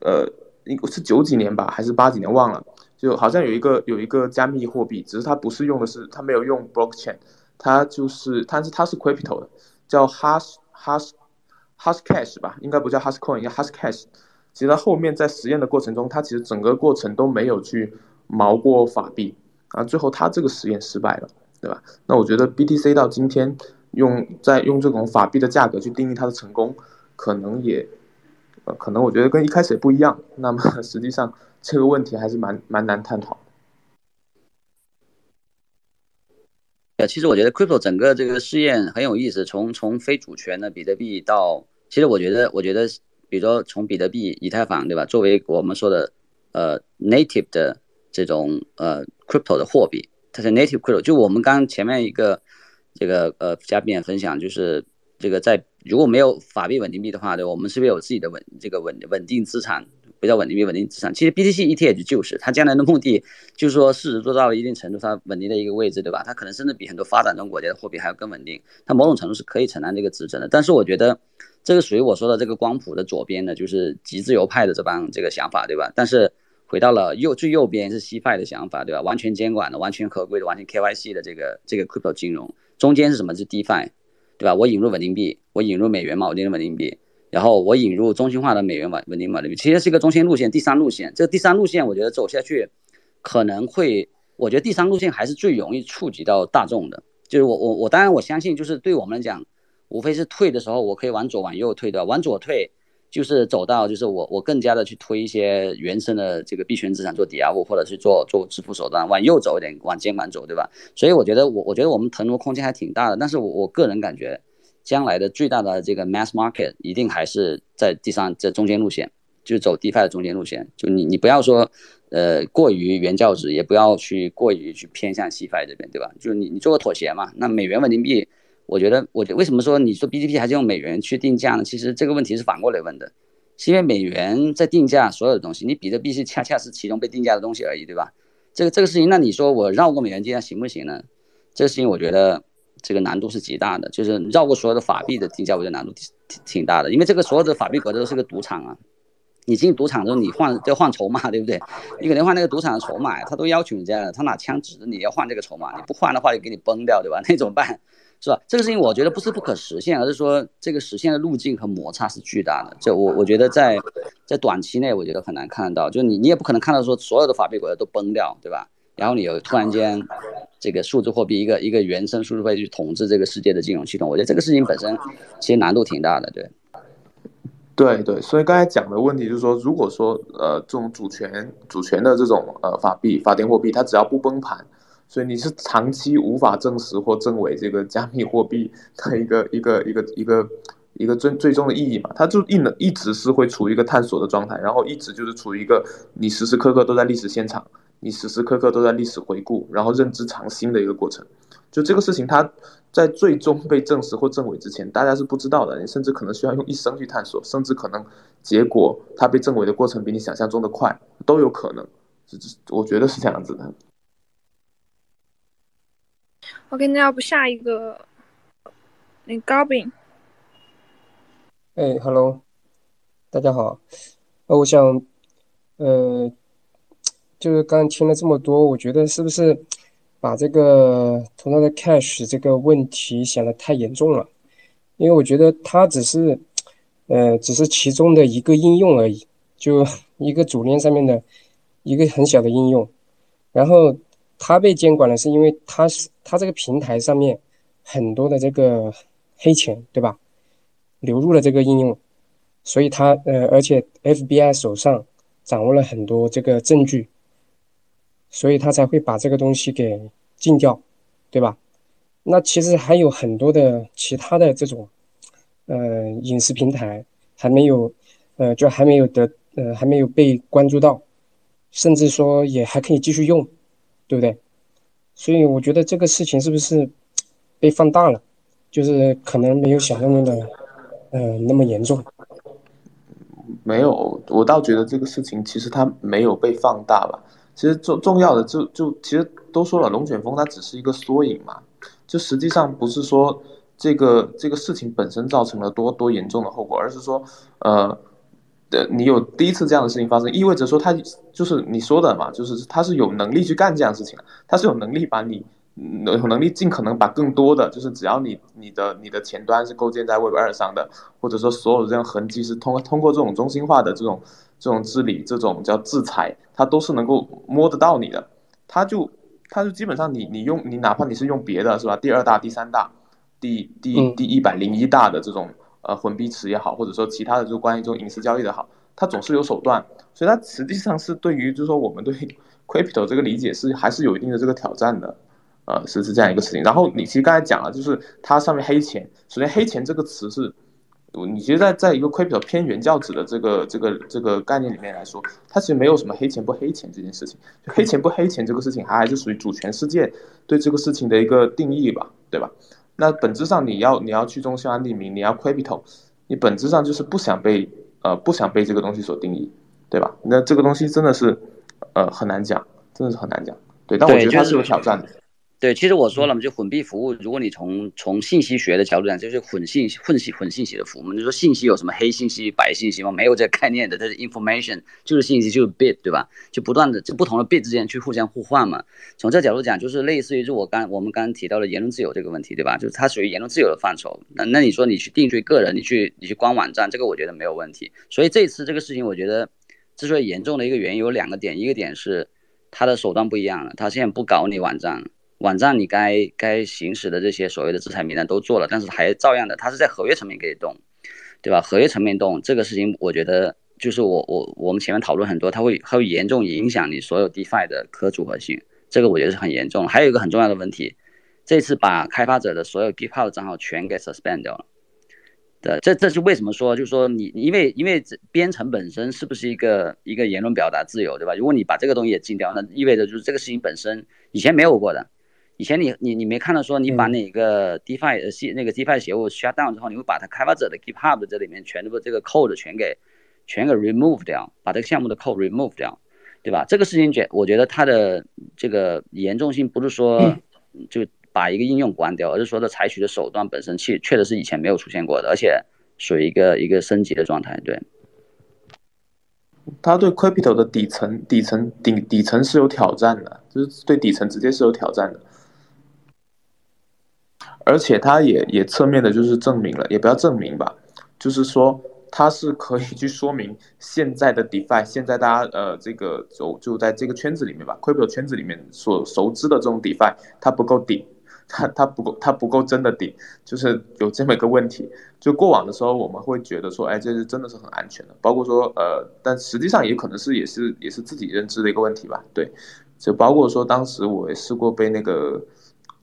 呃应，是九几年吧，还是八几年忘了，就好像有一个有一个加密货币，只是它不是用的是它没有用 blockchain，它就是它是它是 crypto 的，叫 hash hash hash cash 吧，应该不叫 hash coin，叫 hash cash。其实它后面在实验的过程中，它其实整个过程都没有去锚过法币啊，最后它这个实验失败了，对吧？那我觉得 BTC 到今天用在用这种法币的价格去定义它的成功，可能也呃可能我觉得跟一开始也不一样。那么 实际上这个问题还是蛮蛮难探讨。呃，其实我觉得 Crypto 整个这个试验很有意思，从从非主权的比特币到，其实我觉得我觉得。比如说，从比特币、以太坊，对吧？作为我们说的，呃，native 的这种呃 crypto 的货币，它是 native crypto。就我们刚前面一个这个呃嘉宾也分享，就是这个在如果没有法币稳定币的话，对，我们是不是有自己的稳这个稳稳定资产？不叫稳定币，稳定资产。其实 BTC ETH 就是，它将来的目的就是说，市值做到了一定程度，它稳定的一个位置，对吧？它可能甚至比很多发展中国家的货币还要更稳定。它某种程度是可以承担这个职责的。但是我觉得。这个属于我说的这个光谱的左边的，就是极自由派的这帮这个想法，对吧？但是回到了右最右边是西派的想法，对吧？完全监管的、完全合规的、完全 KYC 的这个这个 crypto 金融，中间是什么？是 DeFi，对吧？我引入稳定币，我引入美元嘛，我引入稳定币，然后我引入中心化的美元稳稳定稳定币，其实是一个中心路线，第三路线。这个第三路线，我觉得走下去可能会，我觉得第三路线还是最容易触及到大众的。就是我我我当然我相信，就是对我们来讲。无非是退的时候，我可以往左往右退的。往左退就是走到，就是我我更加的去推一些原生的这个币权资产做抵押物，或者是做做支付手段。往右走一点，往监管走，对吧？所以我觉得我我觉得我们腾挪空间还挺大的。但是我我个人感觉，将来的最大的这个 mass market 一定还是在第三这中间路线，就是走 DeFi 的中间路线。就你你不要说呃过于原教旨，也不要去过于去偏向 CFI 这边，对吧？就是你你做个妥协嘛。那美元稳定币。我觉得，我觉得为什么说你说 BTP 还是用美元去定价呢？其实这个问题是反过来问的，是因为美元在定价所有的东西，你比特币是恰恰是其中被定价的东西而已，对吧？这个这个事情，那你说我绕过美元定价行不行呢？这个事情我觉得这个难度是极大的，就是绕过所有的法币的定价，我觉得难度挺挺大的，因为这个所有的法币国家都是个赌场啊，你进赌场之后你换要换筹码，对不对？你肯定换那个赌场的筹码，他都要求你这样的，他拿枪指着你要换这个筹码，你不换的话就给你崩掉，对吧？那怎么办？是吧？这个事情我觉得不是不可实现，而是说这个实现的路径和摩擦是巨大的。就我我觉得在在短期内，我觉得很难看到。就你你也不可能看到说所有的法币国家都崩掉，对吧？然后你又突然间这个数字货币一个一个原生数字货币去统治这个世界的金融系统，我觉得这个事情本身其实难度挺大的。对，对对。所以刚才讲的问题就是说，如果说呃这种主权主权的这种呃法币法定货币，它只要不崩盘。所以你是长期无法证实或证伪这个加密货币的一个 一个一个一个一个最最终的意义嘛？它就一能一直是会处于一个探索的状态，然后一直就是处于一个你时时刻刻都在历史现场，你时时刻刻都在历史回顾，然后认知尝新的一个过程。就这个事情，它在最终被证实或证伪之前，大家是不知道的，你甚至可能需要用一生去探索，甚至可能结果它被证伪的过程比你想象中的快，都有可能。是这，我觉得是这样子的。OK，那要不下一个，那高斌。哎，Hello，大家好。呃，我想，呃，就是刚听了这么多，我觉得是不是把这个头上的 cash 这个问题想的太严重了？因为我觉得它只是，呃，只是其中的一个应用而已，就 一个主链上面的一个很小的应用，然后。它被监管了，是因为它是它这个平台上面很多的这个黑钱，对吧？流入了这个应用，所以它呃，而且 FBI 手上掌握了很多这个证据，所以他才会把这个东西给禁掉，对吧？那其实还有很多的其他的这种呃隐私平台，还没有呃就还没有得呃还没有被关注到，甚至说也还可以继续用，对不对？所以我觉得这个事情是不是被放大了？就是可能没有想象中的呃那么严重。没有，我倒觉得这个事情其实它没有被放大吧。其实重重要的就就其实都说了，龙卷风它只是一个缩影嘛，就实际上不是说这个这个事情本身造成了多多严重的后果，而是说呃，的你有第一次这样的事情发生，意味着说他就是你说的嘛，就是他是有能力去干这样的事情，他是有能力把你。有能力尽可能把更多的，就是只要你你的你的前端是构建在 Web 二上的，或者说所有这样痕迹是通通过这种中心化的这种这种治理，这种叫制裁，它都是能够摸得到你的。它就它就基本上你你用你哪怕你是用别的是吧？第二大、第三大、第第第一百零一大的这种呃混币池也好，或者说其他的就关于这种隐私交易的好，它总是有手段。所以它实际上是对于就是说我们对 Crypto 这个理解是还是有一定的这个挑战的。呃，是是这样一个事情。然后你其实刚才讲了，就是它上面黑钱。首先，黑钱这个词是，你其实，在在一个 crypto 偏原教旨的这个这个这个概念里面来说，它其实没有什么黑钱不黑钱这件事情。就黑钱不黑钱这个事情，还还是属于主权世界对这个事情的一个定义吧，对吧？那本质上你要你要去中心化匿名，你要 capital，你本质上就是不想被呃不想被这个东西所定义，对吧？那这个东西真的是呃很难讲，真的是很难讲。对，但我觉得它是有挑战的。对，其实我说了嘛，就混币服务，如果你从从信息学的角度讲，就是混信混信混信息的服务。你说信息有什么黑信息、白信息吗？没有这个概念的，它是 information，就是信息，就是 bit，对吧？就不断的就不同的 bit 之间去互相互换嘛。从这角度讲，就是类似于就我刚我们刚刚提到的言论自由这个问题，对吧？就是它属于言论自由的范畴。那那你说你去定罪个人，你去你去关网站，这个我觉得没有问题。所以这次这个事情，我觉得之所以严重的一个原因有两个点，一个点是它的手段不一样了，它现在不搞你网站。网站你该该行使的这些所谓的资产名单都做了，但是还照样的，它是在合约层面可以动，对吧？合约层面动这个事情，我觉得就是我我我们前面讨论很多，它会它会严重影响你所有 DeFi 的可组合性，这个我觉得是很严重。还有一个很重要的问题，这次把开发者的所有 GitHub 账号全给 suspend 掉了。对，这这是为什么说？就是说你因为因为编程本身是不是一个一个言论表达自由，对吧？如果你把这个东西也禁掉，那意味着就是这个事情本身以前没有过的。以前你你你没看到说你把哪个 DeFi 呃系那个 DeFi 协务 shut down 之后，你会把它开发者的 GitHub 这里面全部这个 code 全给全给 remove 掉，把这个项目的 code remove 掉，对吧？这个事情觉我觉得它的这个严重性不是说就把一个应用关掉，而是说它采取的手段本身确确实是以前没有出现过的，而且属于一个一个升级的状态。对，它对 Crypto 的底层底层底底层是有挑战的，就是对底层直接是有挑战的。而且它也也侧面的就是证明了，也不要证明吧，就是说它是可以去说明现在的 DeFi，现在大家呃这个就就在这个圈子里面吧，Crypto 圈子里面所熟知的这种 DeFi，它不够顶，它它不够它不够真的顶，就是有这么一个问题。就过往的时候我们会觉得说，哎，这是真的是很安全的，包括说呃，但实际上也可能是也是也是自己认知的一个问题吧，对，就包括说当时我也试过被那个。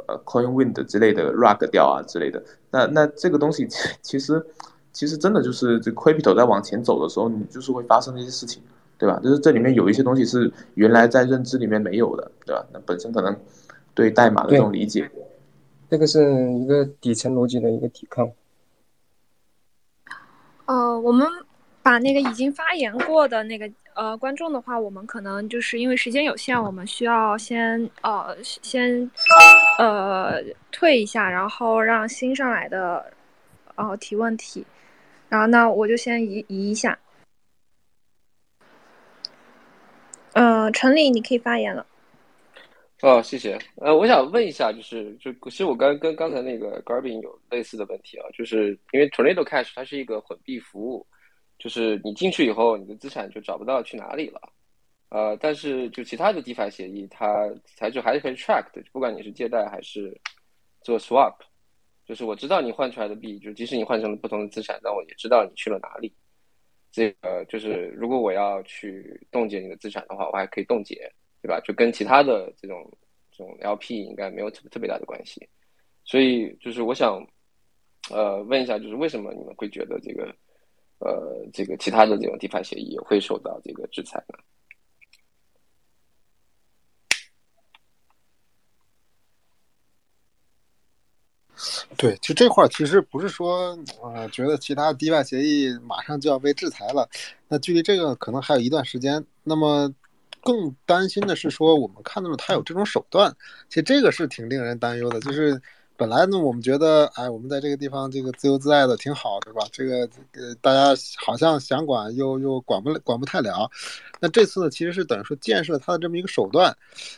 呃，CoinWind 之类的 rug 掉啊之类的，那那这个东西其实其实真的就是这 Crypto 在往前走的时候，你就是会发生这些事情，对吧？就是这里面有一些东西是原来在认知里面没有的，对吧？那本身可能对代码的这种理解，这个是一个底层逻辑的一个抵抗。呃，我们把那个已经发言过的那个。呃，观众的话，我们可能就是因为时间有限，我们需要先呃先呃退一下，然后让新上来的呃提问题，然后那我就先移移一下。嗯，陈理，你可以发言了。哦，谢谢。呃，我想问一下，就是就其实我刚跟刚才那个 Garbin 有类似的问题啊，就是因为 Tornado Cash 它是一个混币服务。就是你进去以后，你的资产就找不到去哪里了，呃，但是就其他的 DeFi 协议，它采取还是可以 track 的，不管你是借贷还是做 swap，就是我知道你换出来的币，就即使你换成了不同的资产，但我也知道你去了哪里。这个就是如果我要去冻结你的资产的话，我还可以冻结，对吧？就跟其他的这种这种 LP 应该没有特特别大的关系。所以就是我想呃，问一下，就是为什么你们会觉得这个呃这个其他的这种 DeFi 协议会受到这个制裁呢？对，就这块儿其实不是说，呃，觉得其他 DeFi 协议马上就要被制裁了，那距离这个可能还有一段时间。那么更担心的是说，我们看到了他有这种手段，其实这个是挺令人担忧的。就是本来呢，我们觉得，哎，我们在这个地方这个自由自在的挺好，对吧？这个呃，大家好像想管又又管不了管不太了。那这次呢，其实是等于说建设他的这么一个手段，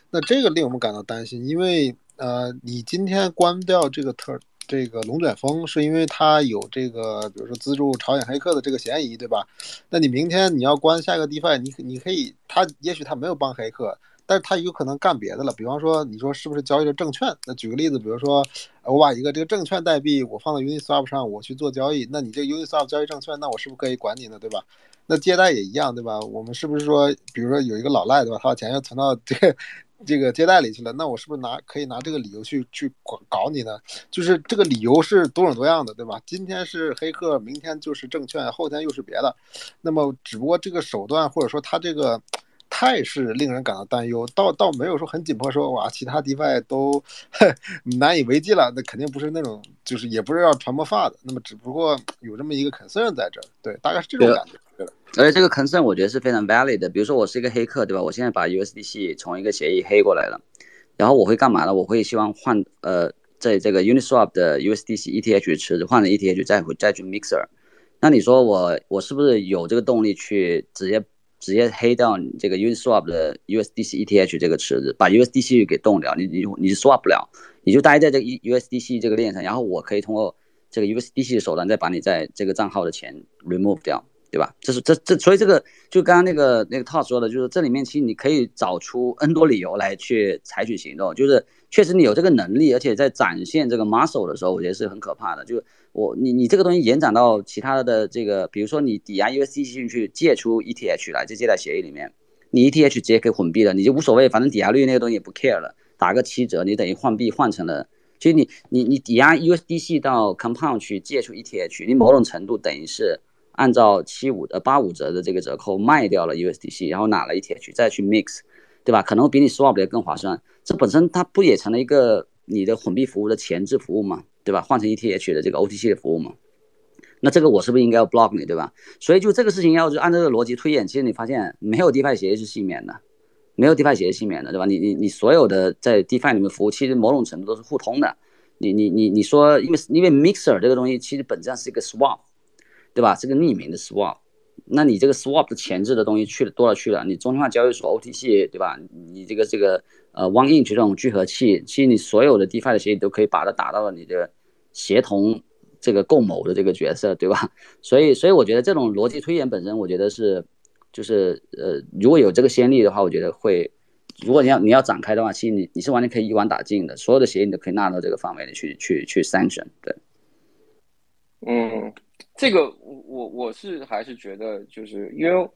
那这个令我们感到担心，因为呃，你今天关掉这个特。这个龙卷风是因为它有这个，比如说资助朝鲜黑客的这个嫌疑，对吧？那你明天你要关下一个 DeFi，你你可以，他也许他没有帮黑客，但是他有可能干别的了。比方说，你说是不是交易的证券？那举个例子，比如说我把一个这个证券代币我放到 Uniswap 上，我去做交易，那你这 Uniswap 交易证券，那我是不是可以管你呢？对吧？那借贷也一样，对吧？我们是不是说，比如说有一个老赖，对吧？他把钱要存到这个。这个接待里去了，那我是不是拿可以拿这个理由去去搞搞你呢？就是这个理由是多种多样的，对吧？今天是黑客，明天就是证券，后天又是别的。那么只不过这个手段或者说他这个态势令人感到担忧，倒倒没有说很紧迫，说哇其他 DeFi 都 难以为继了，那肯定不是那种，就是也不是要传播发的。那么只不过有这么一个 concern 在这儿，对，大概是这种感觉。而且这个 concern 我觉得是非常 valid 的。比如说我是一个黑客，对吧？我现在把 USDC 从一个协议黑过来了，然后我会干嘛呢？我会希望换呃，在这个 Uniswap 的 USDC ETH 池子换了 ETH 再回再去 Mixer。那你说我我是不是有这个动力去直接直接黑掉这个 Uniswap 的 USDC ETH 这个池子，把 USDC 给冻掉？你你你 swap 不了，你就待在这个 USDC 这个链上，然后我可以通过这个 USDC 的手段再把你在这个账号的钱 remove 掉。对吧？这是这这，所以这个就刚刚那个那个涛说的，就是这里面其实你可以找出 N 多理由来去采取行动，就是确实你有这个能力，而且在展现这个 muscle 的时候，我觉得是很可怕的。就我你你这个东西延展到其他的这个，比如说你抵押 USDC 进去借出 ETH 来，这借贷协议里面，你 ETH 直接可以混币了，你就无所谓，反正抵押率那个东西也不 care 了，打个七折，你等于换币换成了，其实你你你抵押 USDC 到 Compound 去借出 ETH，你某种程度等于是。按照七五呃八五折的这个折扣卖掉了 USDC，然后拿了 ETH 再去 mix，对吧？可能比你 swap 的更划算。这本身它不也成了一个你的混币服务的前置服务嘛，对吧？换成 ETH 的这个 OTC 的服务嘛。那这个我是不是应该要 block 你，对吧？所以就这个事情要就按这个逻辑推演，其实你发现没有 DeFi 协议是幸免的，没有 DeFi 协议幸免的，对吧？你你你所有的在 DeFi 里面服务，其实某种程度都是互通的。你你你你说，因为因为 mixer 这个东西其实本质上是一个 swap。对吧？这个匿名的 swap，那你这个 swap 的前置的东西去了多了去了，你中心化交易所 OTC 对吧？你这个这个呃 OneInch 这种聚合器，其实你所有的 DeFi 的协议都可以把它打到了你的协同这个共谋的这个角色，对吧？所以所以我觉得这种逻辑推演本身，我觉得是就是呃如果有这个先例的话，我觉得会，如果你要你要展开的话，其实你你是完全可以一网打尽的，所有的协议你都可以纳到这个范围里去去去 sanction，对，嗯。这个我我我是还是觉得，就是因为，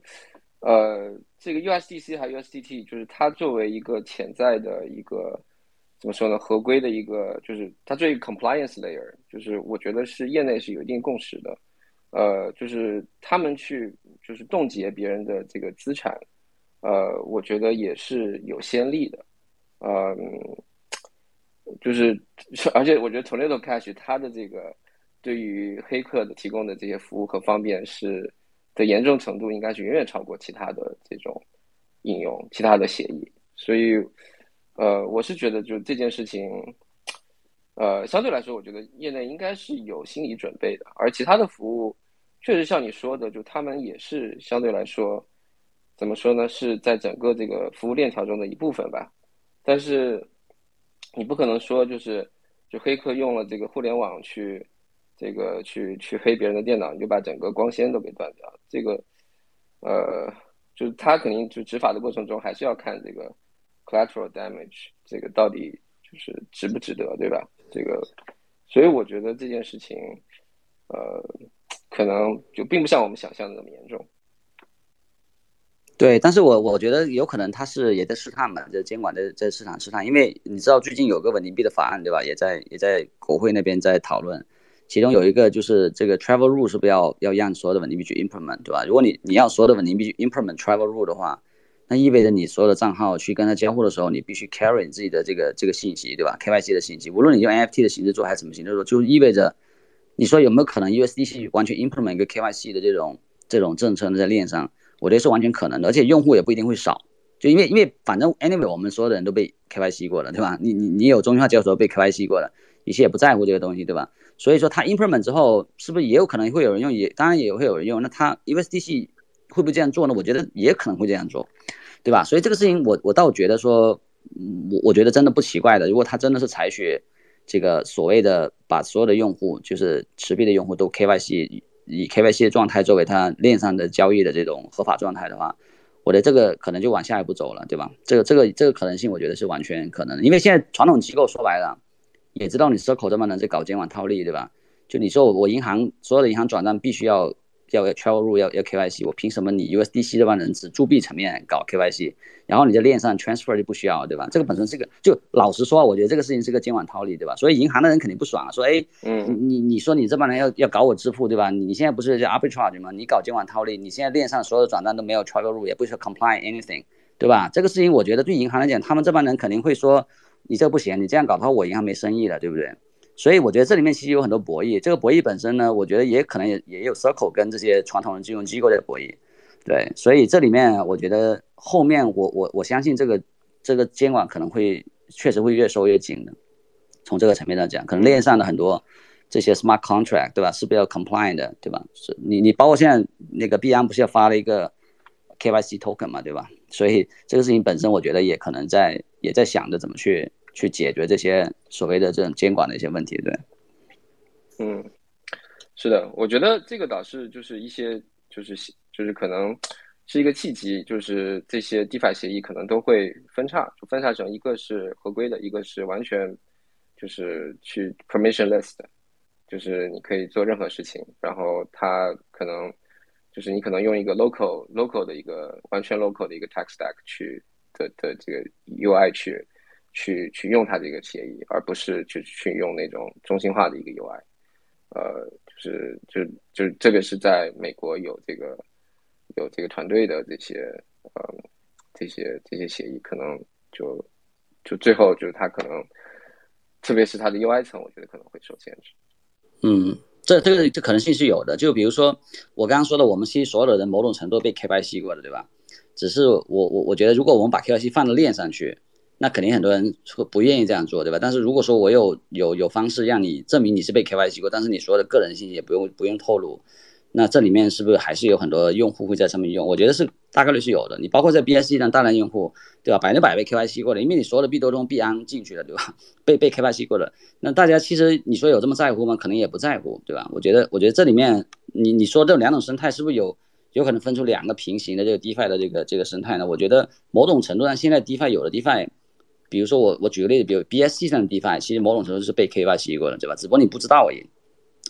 呃，这个 USDC 还有 USDT，就是它作为一个潜在的一个怎么说呢，合规的一个，就是它作为 compliance layer，就是我觉得是业内是有一定共识的，呃，就是他们去就是冻结别人的这个资产，呃，我觉得也是有先例的，嗯，就是而且我觉得 Tornado Cash 它的这个。对于黑客的提供的这些服务和方便是的严重程度，应该是远远超过其他的这种应用、其他的协议。所以，呃，我是觉得，就这件事情，呃，相对来说，我觉得业内应该是有心理准备的。而其他的服务，确实像你说的，就他们也是相对来说，怎么说呢？是在整个这个服务链条中的一部分吧。但是，你不可能说，就是就黑客用了这个互联网去。这个去去黑别人的电脑，你就把整个光纤都给断掉。这个，呃，就是他肯定就执法的过程中，还是要看这个 collateral damage，这个到底就是值不值得，对吧？这个，所以我觉得这件事情，呃，可能就并不像我们想象的那么严重。对，但是我我觉得有可能他是也在试探嘛，在监管在在市场试探，因为你知道最近有个稳定币的法案，对吧？也在也在国会那边在讨论。其中有一个就是这个 travel rule 是不要要让所有的稳定币去 implement，对吧？如果你你要所有的稳定币去 implement travel rule 的话，那意味着你所有的账号去跟他交互的时候，你必须 carry 你自己的这个这个信息，对吧？KYC 的信息，无论你用 NFT 的形式做还是什么形式做，就意味着你说有没有可能 USDC 完全 implement 一个 KYC 的这种这种政策呢？在链上，我觉得是完全可能的，而且用户也不一定会少。就因为因为反正 anyway 我们所有的人都被 KYC 过了，对吧？你你你有中心化交易所被 KYC 过了，一些也不在乎这个东西，对吧？所以说它 implement 之后，是不是也有可能会有人用？也当然也会有人用。那它 USDC 会不会这样做呢？我觉得也可能会这样做，对吧？所以这个事情我我倒觉得说，我我觉得真的不奇怪的。如果他真的是采取这个所谓的把所有的用户，就是持币的用户都 KYC 以 KYC 的状态作为他链上的交易的这种合法状态的话。我的这个可能就往下一步走了，对吧？这个这个这个可能性，我觉得是完全可能的，因为现在传统机构说白了，也知道你 Circle 这么能在搞监管套利，对吧？就你说我我银行所有的银行转账必须要。要 travel 入要要 KYC，我凭什么你 USDC 这帮人只铸币层面搞 KYC，然后你在链上 transfer 就不需要，对吧？这个本身是个就老实说，我觉得这个事情是个监管套利，对吧？所以银行的人肯定不爽啊，说哎，嗯，你你说你这帮人要要搞我支付，对吧？你现在不是叫 arbitrage 吗？你搞监管套利，你现在链上所有的转账都没有 travel 入，也不需要 comply anything，对吧？这个事情我觉得对银行来讲，他们这帮人肯定会说你这不行，你这样搞的话，我银行没生意了，对不对？所以我觉得这里面其实有很多博弈，这个博弈本身呢，我觉得也可能也也有 Circle 跟这些传统的金融机构的博弈，对，所以这里面我觉得后面我我我相信这个这个监管可能会确实会越收越紧的，从这个层面上讲，可能链上的很多这些 smart contract 对吧，是不是要 compliant 的对吧？是你你包括现在那个币安不是要发了一个 KYC token 嘛对吧？所以这个事情本身我觉得也可能在也在想着怎么去。去解决这些所谓的这种监管的一些问题，对。嗯，是的，我觉得这个倒是就是一些就是就是可能是一个契机，就是这些 DeFi 协议可能都会分叉，就分叉成一个是合规的，一个是完全就是去 permissionless 的，就是你可以做任何事情，然后它可能就是你可能用一个 local local 的一个完全 local 的一个 tech stack 去的的这个 UI 去。去去用它这个协议，而不是去去用那种中心化的一个 UI，呃，就是就就这个是在美国有这个有这个团队的这些呃这些这些协议，可能就就最后就是它可能，特别是它的 UI 层，我觉得可能会受限制。嗯，这这个这可能性是有的。就比如说我刚刚说的，我们其实所有的人某种程度被 KYC 过的，对吧？只是我我我觉得，如果我们把 KYC 放到链上去。那肯定很多人会不愿意这样做，对吧？但是如果说我有有有方式让你证明你是被 KYC 过，但是你所有的个人信息也不用不用透露，那这里面是不是还是有很多用户会在上面用？我觉得是大概率是有的。你包括在 BSC 上大量用户，对吧？百分之百被 KYC 过的，因为你所有的币都用币安进去了，对吧？被被 KYC 过的，那大家其实你说有这么在乎吗？可能也不在乎，对吧？我觉得我觉得这里面你你说这两种生态是不是有有可能分出两个平行的这个 DeFi 的这个这个生态呢？我觉得某种程度上现在 DeFi 有的 DeFi。比如说我我举个例子，比如 BSC 上的 DeFi，其实某种程度是被 KYC 过的，对吧？只不过你不知道而已。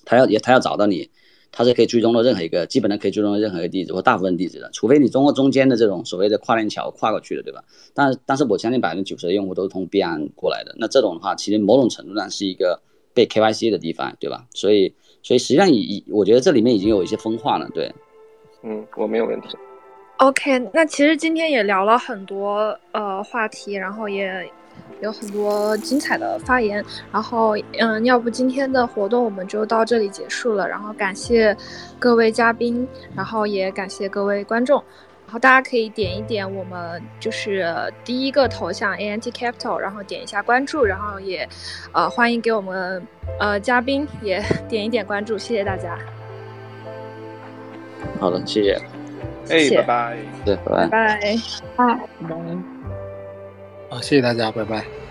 他要也他要找到你，他是可以追踪到任何一个，基本上可以追踪到任何一个地址或大部分地址的，除非你通过中间的这种所谓的跨链桥跨过去的，对吧？但但是我相信百分之九十的用户都是从币安过来的，那这种的话，其实某种程度上是一个被 KYC 的 DeFi，对吧？所以所以实际上已已我觉得这里面已经有一些分化了，对。嗯，我没有问题。OK，那其实今天也聊了很多呃话题，然后也有很多精彩的发言，然后嗯，要不今天的活动我们就到这里结束了，然后感谢各位嘉宾，然后也感谢各位观众，然后大家可以点一点我们就是第一个头像 ANT Capital，然后点一下关注，然后也呃欢迎给我们呃嘉宾也 点一点关注，谢谢大家。好的，谢谢。哎，拜拜，对，拜。拜，拜。拜，拜，好，谢谢大家，拜拜。